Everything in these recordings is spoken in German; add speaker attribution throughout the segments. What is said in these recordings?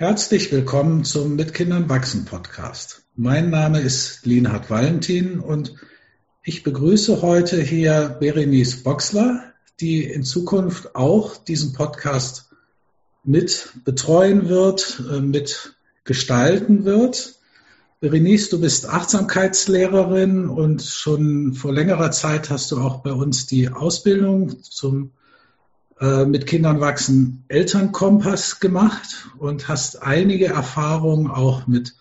Speaker 1: Herzlich willkommen zum Mit Kindern wachsen Podcast. Mein Name ist Linhard Valentin und ich begrüße heute hier Berenice Boxler, die in Zukunft auch diesen Podcast mit betreuen wird, äh, mit gestalten wird. Berenice, du bist Achtsamkeitslehrerin und schon vor längerer Zeit hast du auch bei uns die Ausbildung zum äh, mit Kindern wachsen Elternkompass gemacht und hast einige Erfahrungen auch mit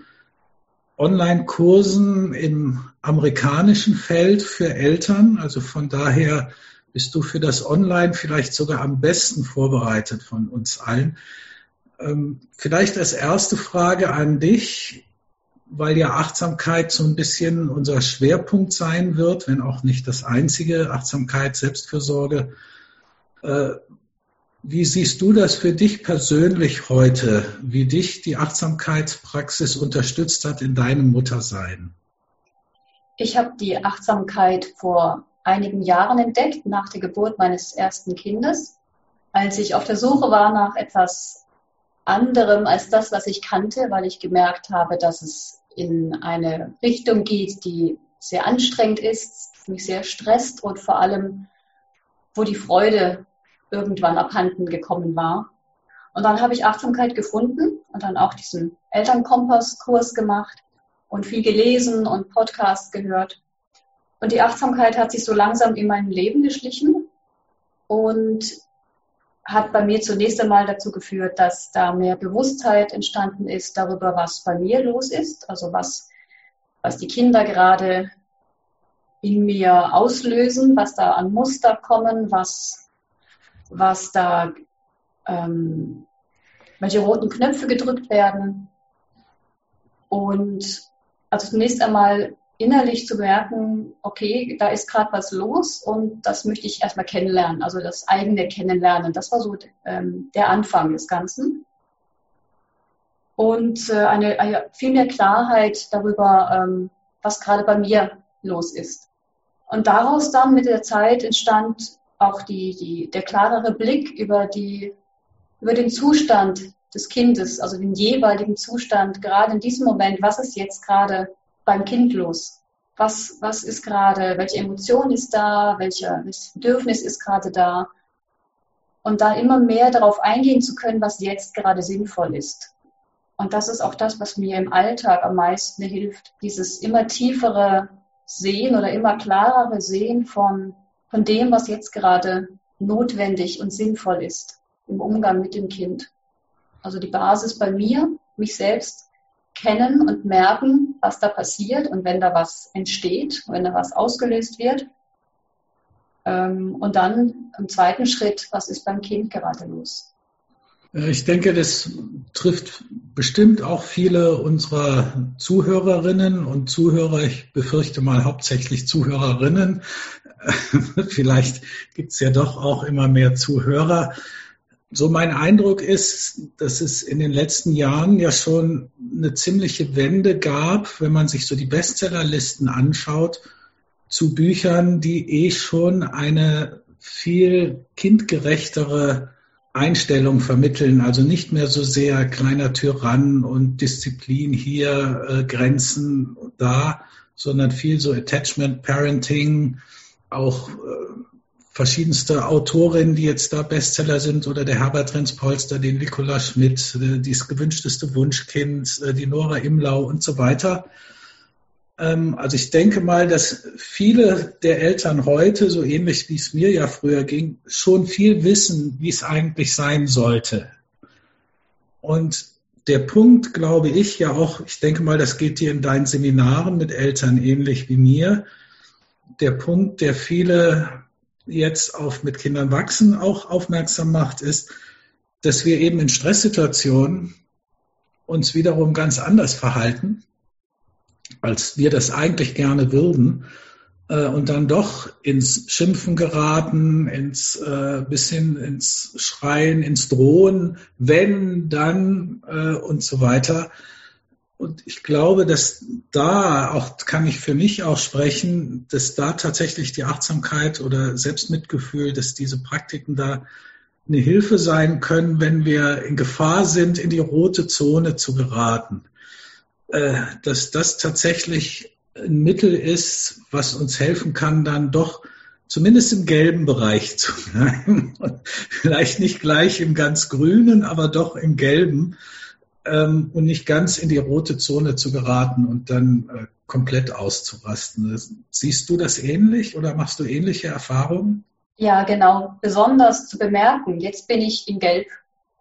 Speaker 1: Online-Kursen im amerikanischen Feld für Eltern. Also von daher bist du für das Online vielleicht sogar am besten vorbereitet von uns allen. Ähm, vielleicht als erste Frage an dich, weil ja Achtsamkeit so ein bisschen unser Schwerpunkt sein wird, wenn auch nicht das einzige, Achtsamkeit, Selbstfürsorge. Äh, wie siehst du das für dich persönlich heute, wie dich die Achtsamkeitspraxis unterstützt hat in deinem Muttersein?
Speaker 2: Ich habe die Achtsamkeit vor einigen Jahren entdeckt, nach der Geburt meines ersten Kindes, als ich auf der Suche war nach etwas anderem als das, was ich kannte, weil ich gemerkt habe, dass es in eine Richtung geht, die sehr anstrengend ist, mich sehr stresst und vor allem, wo die Freude irgendwann abhanden gekommen war. Und dann habe ich Achtsamkeit gefunden und dann auch diesen Elternkompass-Kurs gemacht und viel gelesen und Podcasts gehört. Und die Achtsamkeit hat sich so langsam in mein Leben geschlichen und hat bei mir zunächst einmal dazu geführt, dass da mehr Bewusstheit entstanden ist darüber, was bei mir los ist, also was, was die Kinder gerade in mir auslösen, was da an Muster kommen, was was da, ähm, welche roten Knöpfe gedrückt werden. Und also zunächst einmal innerlich zu merken, okay, da ist gerade was los und das möchte ich erstmal kennenlernen, also das eigene Kennenlernen. Das war so ähm, der Anfang des Ganzen. Und äh, eine, eine, viel mehr Klarheit darüber, ähm, was gerade bei mir los ist. Und daraus dann mit der Zeit entstand auch die, die, der klarere Blick über, die, über den Zustand des Kindes, also den jeweiligen Zustand, gerade in diesem Moment, was ist jetzt gerade beim Kind los? Was, was ist gerade, welche Emotion ist da, welche, welches Bedürfnis ist gerade da? Und da immer mehr darauf eingehen zu können, was jetzt gerade sinnvoll ist. Und das ist auch das, was mir im Alltag am meisten hilft, dieses immer tiefere Sehen oder immer klarere Sehen von, von dem, was jetzt gerade notwendig und sinnvoll ist im Umgang mit dem Kind. Also die Basis bei mir, mich selbst kennen und merken, was da passiert und wenn da was entsteht, wenn da was ausgelöst wird. Ähm, und dann im zweiten Schritt, was ist beim Kind gerade los?
Speaker 1: Äh, ich denke, das trifft bestimmt auch viele unserer Zuhörerinnen und Zuhörer. Ich befürchte mal hauptsächlich Zuhörerinnen. Vielleicht gibt es ja doch auch immer mehr Zuhörer. So mein Eindruck ist, dass es in den letzten Jahren ja schon eine ziemliche Wende gab, wenn man sich so die Bestsellerlisten anschaut, zu Büchern, die eh schon eine viel kindgerechtere Einstellung vermitteln, also nicht mehr so sehr kleiner Tyrann und Disziplin hier, äh, Grenzen da, sondern viel so Attachment Parenting, auch äh, verschiedenste Autorinnen, die jetzt da Bestseller sind, oder der Herbert Renz-Polster, den Nicola Schmidt, äh, das gewünschteste Wunschkind, äh, die Nora Imlau und so weiter. Ähm, also ich denke mal, dass viele der Eltern heute, so ähnlich wie es mir ja früher ging, schon viel wissen, wie es eigentlich sein sollte. Und der Punkt, glaube ich, ja auch, ich denke mal, das geht dir in deinen Seminaren mit Eltern ähnlich wie mir, der Punkt, der viele jetzt auf mit Kindern wachsen auch aufmerksam macht, ist, dass wir eben in Stresssituationen uns wiederum ganz anders verhalten als wir das eigentlich gerne würden äh, und dann doch ins Schimpfen geraten, ins äh, bisschen ins Schreien, ins Drohen, wenn, dann äh, und so weiter. Und ich glaube, dass da auch kann ich für mich auch sprechen, dass da tatsächlich die Achtsamkeit oder Selbstmitgefühl, dass diese Praktiken da eine Hilfe sein können, wenn wir in Gefahr sind, in die rote Zone zu geraten. Äh, dass das tatsächlich ein Mittel ist, was uns helfen kann, dann doch zumindest im gelben Bereich zu bleiben. Vielleicht nicht gleich im ganz grünen, aber doch im gelben ähm, und nicht ganz in die rote Zone zu geraten und dann äh, komplett auszurasten. Siehst du das ähnlich oder machst du ähnliche Erfahrungen?
Speaker 2: Ja, genau. Besonders zu bemerken, jetzt bin ich in Gelb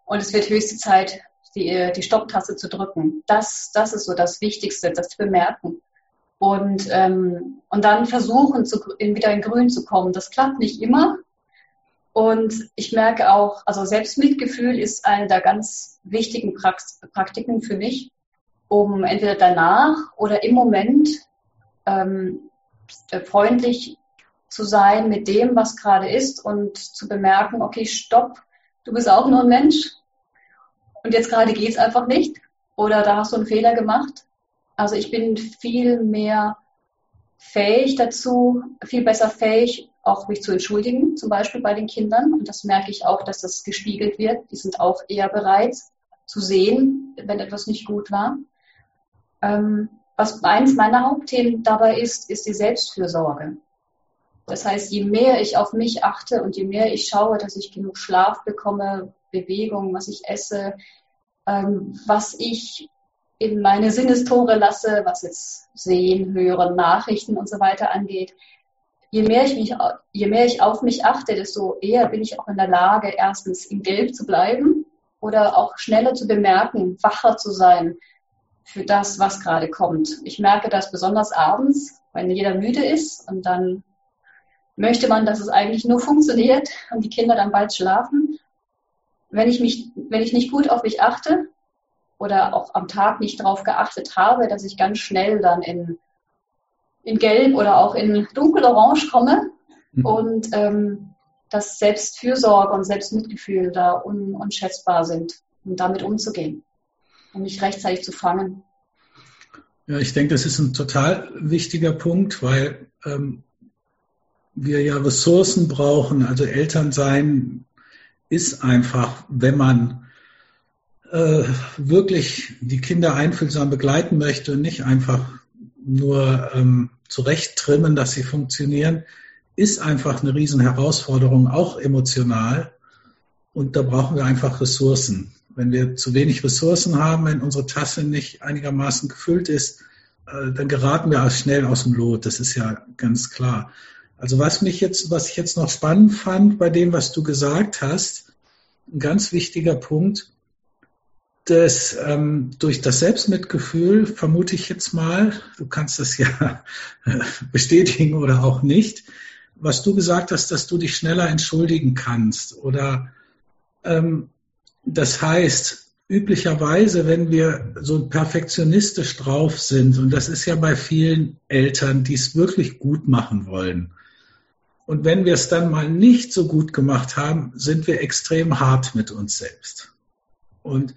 Speaker 2: und es wird höchste Zeit, die, die Stopptaste zu drücken. Das, das ist so das Wichtigste, das zu bemerken. Und, ähm, und dann versuchen, zu, in, wieder in Grün zu kommen. Das klappt nicht immer. Und ich merke auch, also Selbstmitgefühl ist eine der ganz wichtigen Praktiken für mich, um entweder danach oder im Moment ähm, freundlich zu sein mit dem, was gerade ist und zu bemerken, okay, stopp, du bist auch nur ein Mensch und jetzt gerade geht es einfach nicht oder da hast du einen Fehler gemacht. Also ich bin viel mehr fähig dazu, viel besser fähig, auch mich zu entschuldigen, zum Beispiel bei den Kindern. Und das merke ich auch, dass das gespiegelt wird. Die sind auch eher bereit zu sehen, wenn etwas nicht gut war. Ähm, was eins meiner Hauptthemen dabei ist, ist die Selbstfürsorge. Das heißt, je mehr ich auf mich achte und je mehr ich schaue, dass ich genug Schlaf bekomme, Bewegung, was ich esse, ähm, was ich in meine Sinnestore lasse, was jetzt Sehen, Hören, Nachrichten und so weiter angeht. Je mehr ich mich, je mehr ich auf mich achte, desto eher bin ich auch in der Lage, erstens im Gelb zu bleiben oder auch schneller zu bemerken, wacher zu sein für das, was gerade kommt. Ich merke das besonders abends, wenn jeder müde ist und dann möchte man, dass es eigentlich nur funktioniert und die Kinder dann bald schlafen. Wenn ich mich, wenn ich nicht gut auf mich achte oder auch am Tag nicht darauf geachtet habe, dass ich ganz schnell dann in, in Gelb oder auch in dunkelorange komme mhm. und ähm, dass Selbstfürsorge und Selbstmitgefühl da un, unschätzbar sind, um damit umzugehen und mich rechtzeitig zu fangen.
Speaker 1: Ja, ich denke, das ist ein total wichtiger Punkt, weil ähm, wir ja Ressourcen brauchen. Also Elternsein ist einfach, wenn man äh, wirklich die Kinder einfühlsam begleiten möchte und nicht einfach nur ähm, zurecht trimmen, dass sie funktionieren, ist einfach eine riesen Herausforderung, auch emotional. Und da brauchen wir einfach Ressourcen. Wenn wir zu wenig Ressourcen haben, wenn unsere Tasse nicht einigermaßen gefüllt ist, äh, dann geraten wir schnell aus dem Lot. Das ist ja ganz klar. Also was mich jetzt, was ich jetzt noch spannend fand bei dem, was du gesagt hast, ein ganz wichtiger Punkt, dass ähm, durch das Selbstmitgefühl, vermute ich jetzt mal, du kannst das ja bestätigen oder auch nicht, was du gesagt hast, dass du dich schneller entschuldigen kannst. Oder ähm, das heißt, üblicherweise, wenn wir so perfektionistisch drauf sind, und das ist ja bei vielen Eltern, die es wirklich gut machen wollen, und wenn wir es dann mal nicht so gut gemacht haben, sind wir extrem hart mit uns selbst. Und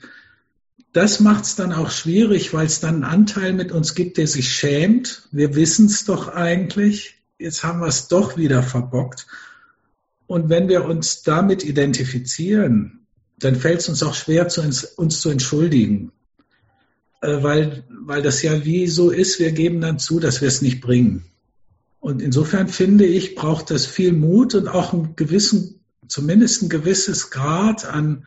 Speaker 1: das macht es dann auch schwierig, weil es dann einen Anteil mit uns gibt, der sich schämt. Wir wissen es doch eigentlich. Jetzt haben wir es doch wieder verbockt. Und wenn wir uns damit identifizieren, dann fällt es uns auch schwer, uns zu entschuldigen. Äh, weil, weil das ja wie so ist, wir geben dann zu, dass wir es nicht bringen. Und insofern finde ich, braucht das viel Mut und auch einen gewissen, zumindest ein gewisses Grad an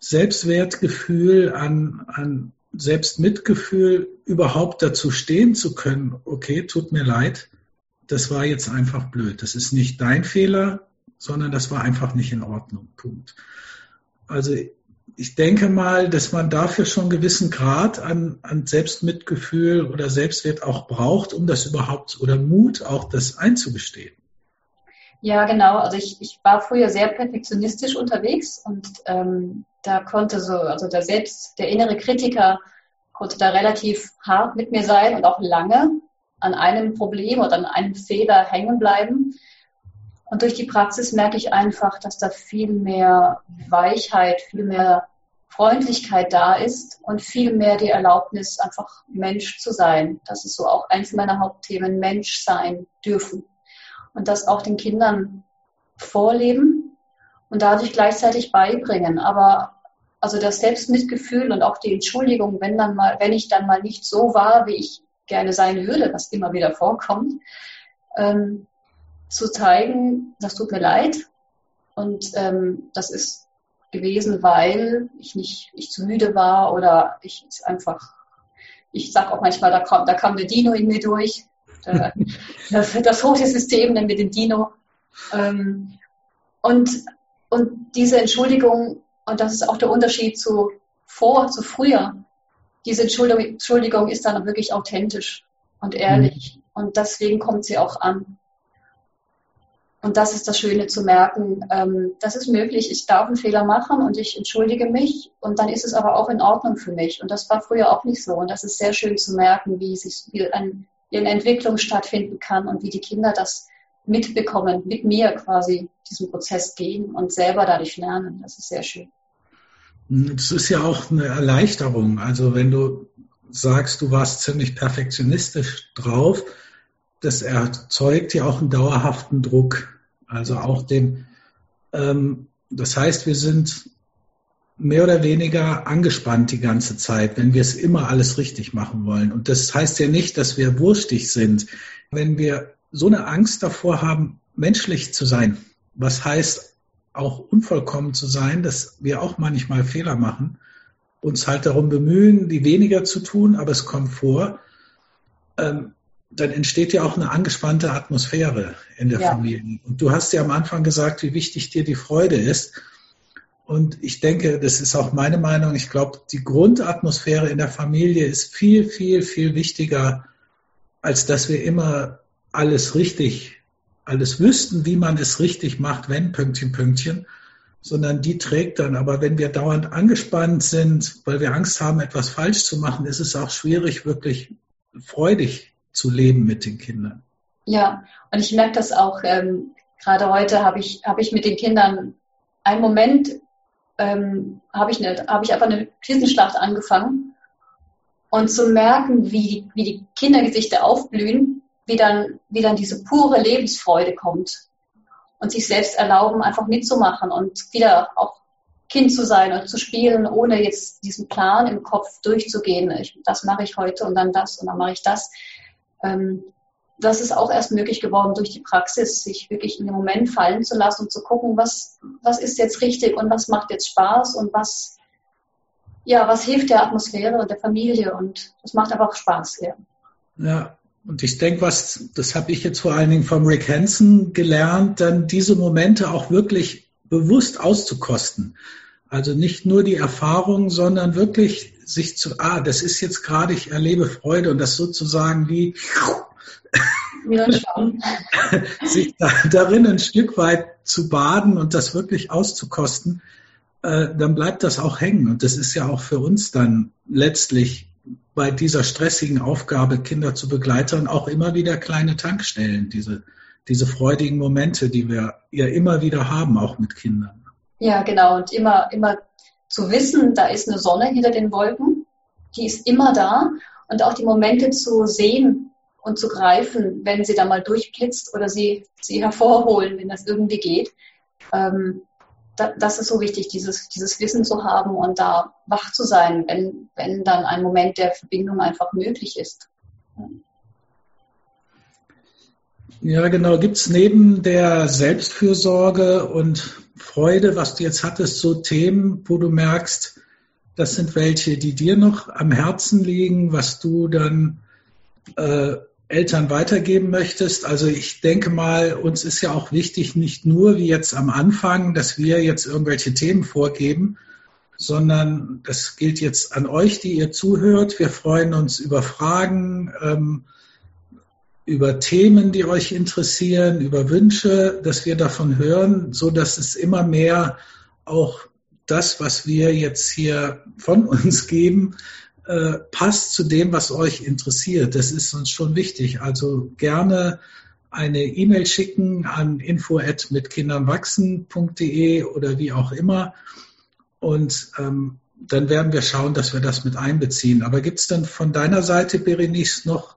Speaker 1: Selbstwertgefühl, an, an Selbstmitgefühl, überhaupt dazu stehen zu können, okay, tut mir leid, das war jetzt einfach blöd. Das ist nicht dein Fehler, sondern das war einfach nicht in Ordnung. Punkt. Also ich denke mal, dass man dafür schon einen gewissen Grad an, an Selbstmitgefühl oder Selbstwert auch braucht, um das überhaupt oder Mut auch das einzugestehen.
Speaker 2: Ja, genau. Also ich, ich war früher sehr perfektionistisch unterwegs und ähm, da konnte so, also der selbst, der innere Kritiker konnte da relativ hart mit mir sein und auch lange an einem Problem oder an einem Fehler hängen bleiben. Und durch die Praxis merke ich einfach, dass da viel mehr Weichheit, viel mehr Freundlichkeit da ist und viel mehr die Erlaubnis, einfach Mensch zu sein. Das ist so auch eins meiner Hauptthemen, Mensch sein dürfen. Und das auch den Kindern vorleben und dadurch gleichzeitig beibringen. Aber also das Selbstmitgefühl und auch die Entschuldigung, wenn dann mal, wenn ich dann mal nicht so war, wie ich gerne sein würde, was immer wieder vorkommt, ähm, zu zeigen, das tut mir leid und ähm, das ist gewesen, weil ich nicht, ich zu müde war oder ich einfach, ich sag auch manchmal, da kam, da kam der Dino in mir durch, das, das rote System nennen wir den Dino. Ähm, und, und diese Entschuldigung, und das ist auch der Unterschied zu vor, zu früher, diese Entschuldigung, Entschuldigung ist dann wirklich authentisch und ehrlich. Mhm. Und deswegen kommt sie auch an. Und das ist das Schöne zu merken, ähm, das ist möglich, ich darf einen Fehler machen und ich entschuldige mich und dann ist es aber auch in Ordnung für mich. Und das war früher auch nicht so. Und das ist sehr schön zu merken, wie, sich, wie, ein, wie eine Entwicklung stattfinden kann und wie die Kinder das mitbekommen, mit mir quasi diesen Prozess gehen und selber dadurch lernen. Das ist sehr schön.
Speaker 1: Das ist ja auch eine Erleichterung. Also wenn du sagst, du warst ziemlich perfektionistisch drauf, das erzeugt ja auch einen dauerhaften Druck. Also auch den, ähm, das heißt, wir sind mehr oder weniger angespannt die ganze Zeit, wenn wir es immer alles richtig machen wollen. Und das heißt ja nicht, dass wir wurstig sind. Wenn wir so eine Angst davor haben, menschlich zu sein, was heißt auch unvollkommen zu sein, dass wir auch manchmal Fehler machen, uns halt darum bemühen, die weniger zu tun, aber es kommt vor, ähm, dann entsteht ja auch eine angespannte Atmosphäre in der ja. Familie. Und du hast ja am Anfang gesagt, wie wichtig dir die Freude ist. Und ich denke, das ist auch meine Meinung. Ich glaube, die Grundatmosphäre in der Familie ist viel, viel, viel wichtiger, als dass wir immer alles richtig, alles wüssten, wie man es richtig macht, wenn Pünktchen, Pünktchen, sondern die trägt dann. Aber wenn wir dauernd angespannt sind, weil wir Angst haben, etwas falsch zu machen, ist es auch schwierig, wirklich freudig zu leben mit den Kindern.
Speaker 2: Ja, und ich merke das auch, ähm, gerade heute habe ich, hab ich mit den Kindern einen Moment, ähm, habe ich, hab ich einfach eine Krisenschlacht angefangen und zu merken, wie, wie die Kindergesichter aufblühen, wie dann, wie dann diese pure Lebensfreude kommt und sich selbst erlauben, einfach mitzumachen und wieder auch Kind zu sein und zu spielen, ohne jetzt diesen Plan im Kopf durchzugehen. Ich, das mache ich heute und dann das und dann mache ich das das ist auch erst möglich geworden durch die Praxis, sich wirklich in den Moment fallen zu lassen und zu gucken, was, was ist jetzt richtig und was macht jetzt Spaß und was, ja, was hilft der Atmosphäre und der Familie und das macht einfach Spaß. Ja,
Speaker 1: ja und ich denke, was, das habe ich jetzt vor allen Dingen vom Rick Hansen gelernt, dann diese Momente auch wirklich bewusst auszukosten. Also nicht nur die Erfahrung, sondern wirklich sich zu, ah, das ist jetzt gerade, ich erlebe Freude und das sozusagen wie sich da, darin ein Stück weit zu baden und das wirklich auszukosten, äh, dann bleibt das auch hängen. Und das ist ja auch für uns dann letztlich bei dieser stressigen Aufgabe, Kinder zu begleitern, auch immer wieder kleine Tankstellen, diese, diese freudigen Momente, die wir ja immer wieder haben, auch mit Kindern.
Speaker 2: Ja, genau. Und immer, immer zu wissen, da ist eine Sonne hinter den Wolken, die ist immer da. Und auch die Momente zu sehen und zu greifen, wenn sie da mal durchblitzt oder sie, sie hervorholen, wenn das irgendwie geht. Ähm, da, das ist so wichtig, dieses, dieses Wissen zu haben und da wach zu sein, wenn, wenn dann ein Moment der Verbindung einfach möglich ist.
Speaker 1: Ja, genau. Gibt es neben der Selbstfürsorge und Freude, was du jetzt hattest, so Themen, wo du merkst, das sind welche, die dir noch am Herzen liegen, was du dann äh, Eltern weitergeben möchtest? Also ich denke mal, uns ist ja auch wichtig, nicht nur wie jetzt am Anfang, dass wir jetzt irgendwelche Themen vorgeben, sondern das gilt jetzt an euch, die ihr zuhört. Wir freuen uns über Fragen. Ähm, über Themen, die euch interessieren, über Wünsche, dass wir davon hören, so dass es immer mehr auch das, was wir jetzt hier von uns geben, äh, passt zu dem, was euch interessiert. Das ist uns schon wichtig. Also gerne eine E-Mail schicken an info@mitkindernwachsen.de oder wie auch immer. Und ähm, dann werden wir schauen, dass wir das mit einbeziehen. Aber gibt es dann von deiner Seite, Berenice, noch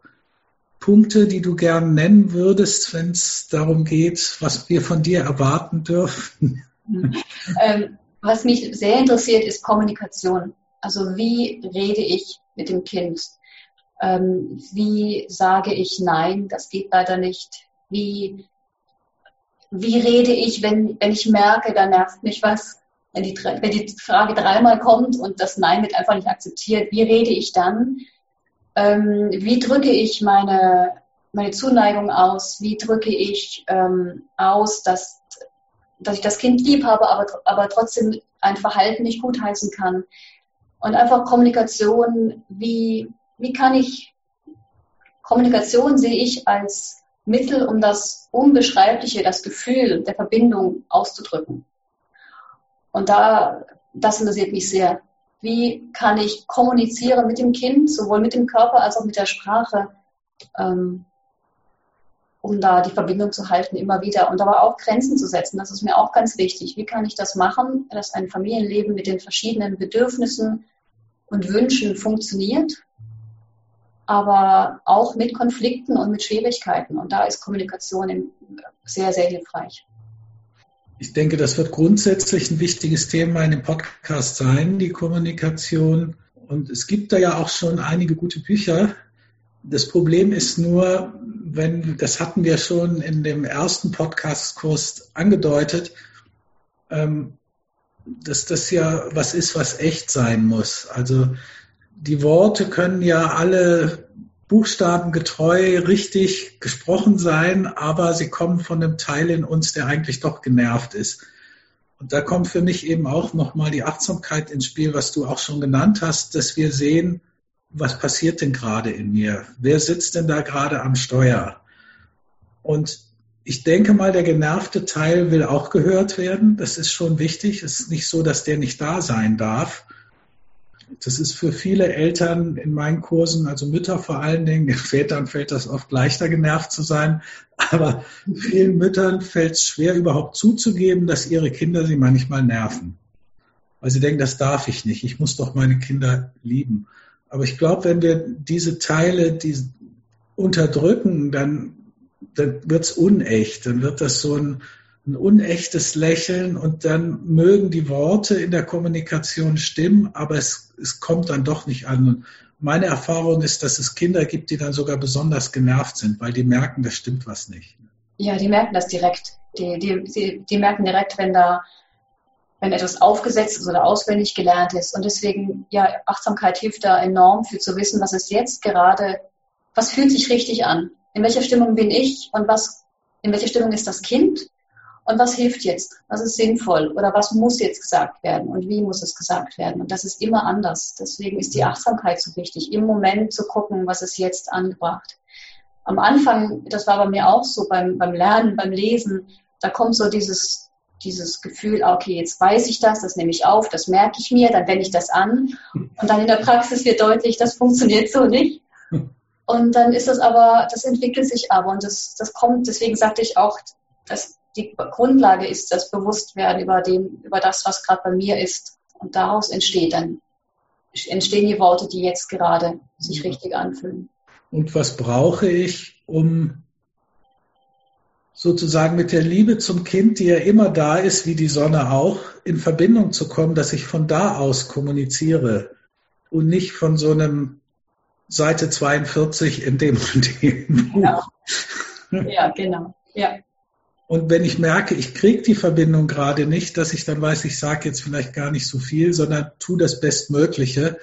Speaker 1: Punkte, die du gern nennen würdest, wenn es darum geht, was wir von dir erwarten dürfen?
Speaker 2: ähm, was mich sehr interessiert, ist Kommunikation. Also wie rede ich mit dem Kind? Ähm, wie sage ich Nein, das geht leider nicht? Wie, wie rede ich, wenn, wenn ich merke, da nervt mich was? Wenn die, wenn die Frage dreimal kommt und das Nein wird einfach nicht akzeptiert, wie rede ich dann? Ähm, wie drücke ich meine, meine Zuneigung aus? Wie drücke ich ähm, aus, dass, dass ich das Kind lieb habe, aber, aber trotzdem ein Verhalten nicht gutheißen kann? Und einfach Kommunikation, wie, wie kann ich, Kommunikation sehe ich als Mittel, um das Unbeschreibliche, das Gefühl der Verbindung auszudrücken. Und da, das interessiert mich sehr. Wie kann ich kommunizieren mit dem Kind, sowohl mit dem Körper als auch mit der Sprache, ähm, um da die Verbindung zu halten immer wieder und aber auch Grenzen zu setzen. Das ist mir auch ganz wichtig. Wie kann ich das machen, dass ein Familienleben mit den verschiedenen Bedürfnissen und Wünschen funktioniert, aber auch mit Konflikten und mit Schwierigkeiten. Und da ist Kommunikation sehr, sehr hilfreich.
Speaker 1: Ich denke, das wird grundsätzlich ein wichtiges Thema in dem Podcast sein, die Kommunikation. Und es gibt da ja auch schon einige gute Bücher. Das Problem ist nur, wenn, das hatten wir schon in dem ersten Podcast-Kurs angedeutet, ähm, dass das ja was ist, was echt sein muss. Also die Worte können ja alle buchstabengetreu richtig gesprochen sein, aber sie kommen von einem Teil in uns, der eigentlich doch genervt ist. Und da kommt für mich eben auch nochmal die Achtsamkeit ins Spiel, was du auch schon genannt hast, dass wir sehen, was passiert denn gerade in mir? Wer sitzt denn da gerade am Steuer? Und ich denke mal, der genervte Teil will auch gehört werden. Das ist schon wichtig. Es ist nicht so, dass der nicht da sein darf das ist für viele Eltern in meinen Kursen, also Mütter vor allen Dingen, den Vätern fällt das oft leichter genervt zu sein, aber vielen Müttern fällt es schwer überhaupt zuzugeben, dass ihre Kinder sie manchmal nerven. Weil sie denken, das darf ich nicht, ich muss doch meine Kinder lieben. Aber ich glaube, wenn wir diese Teile die unterdrücken, dann, dann wird es unecht, dann wird das so ein ein unechtes Lächeln und dann mögen die Worte in der Kommunikation stimmen, aber es, es kommt dann doch nicht an. Meine Erfahrung ist, dass es Kinder gibt, die dann sogar besonders genervt sind, weil die merken, da stimmt was nicht.
Speaker 2: Ja, die merken das direkt. Die, die, die, die merken direkt, wenn da wenn etwas aufgesetzt ist oder auswendig gelernt ist. Und deswegen, ja, Achtsamkeit hilft da enorm für zu wissen, was ist jetzt gerade, was fühlt sich richtig an? In welcher Stimmung bin ich und was, in welcher Stimmung ist das Kind? Und was hilft jetzt, was ist sinnvoll oder was muss jetzt gesagt werden und wie muss es gesagt werden. Und das ist immer anders. Deswegen ist die Achtsamkeit so wichtig, im Moment zu gucken, was ist jetzt angebracht. Am Anfang, das war bei mir auch so beim, beim Lernen, beim Lesen, da kommt so dieses, dieses Gefühl, okay, jetzt weiß ich das, das nehme ich auf, das merke ich mir, dann wende ich das an. Und dann in der Praxis wird deutlich, das funktioniert so nicht. Und dann ist das aber, das entwickelt sich aber und das, das kommt, deswegen sagte ich auch, dass die Grundlage ist das Bewusstwerden über, dem, über das, was gerade bei mir ist. Und daraus entsteht dann, entstehen die Worte, die jetzt gerade sich ja. richtig anfühlen.
Speaker 1: Und was brauche ich, um sozusagen mit der Liebe zum Kind, die ja immer da ist, wie die Sonne auch, in Verbindung zu kommen, dass ich von da aus kommuniziere und nicht von so einem Seite 42 in dem und dem.
Speaker 2: Genau. Ja, genau. Ja.
Speaker 1: Und wenn ich merke, ich kriege die Verbindung gerade nicht, dass ich dann weiß, ich sage jetzt vielleicht gar nicht so viel, sondern tu das Bestmögliche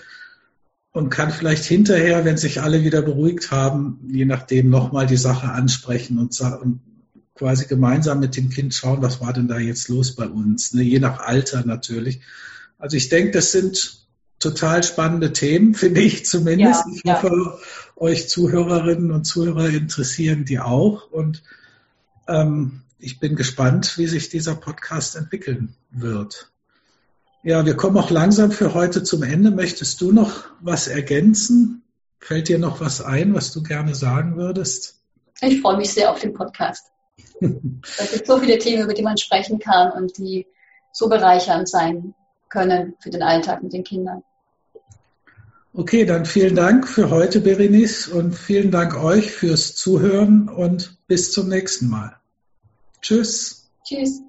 Speaker 1: und kann vielleicht hinterher, wenn sich alle wieder beruhigt haben, je nachdem nochmal die Sache ansprechen und, und, quasi gemeinsam mit dem Kind schauen, was war denn da jetzt los bei uns, ne? je nach Alter natürlich. Also ich denke, das sind total spannende Themen, finde ich zumindest. Ja, ich ja. hoffe, euch Zuhörerinnen und Zuhörer interessieren die auch. Und ähm, ich bin gespannt, wie sich dieser Podcast entwickeln wird. Ja, wir kommen auch langsam für heute zum Ende. Möchtest du noch was ergänzen? Fällt dir noch was ein, was du gerne sagen würdest?
Speaker 2: Ich freue mich sehr auf den Podcast. es gibt so viele Themen, über die man sprechen kann und die so bereichernd sein können für den Alltag mit den Kindern.
Speaker 1: Okay, dann vielen Dank für heute, Berenice, und vielen Dank euch fürs Zuhören und bis zum nächsten Mal. Tschüss.
Speaker 2: Tschüss.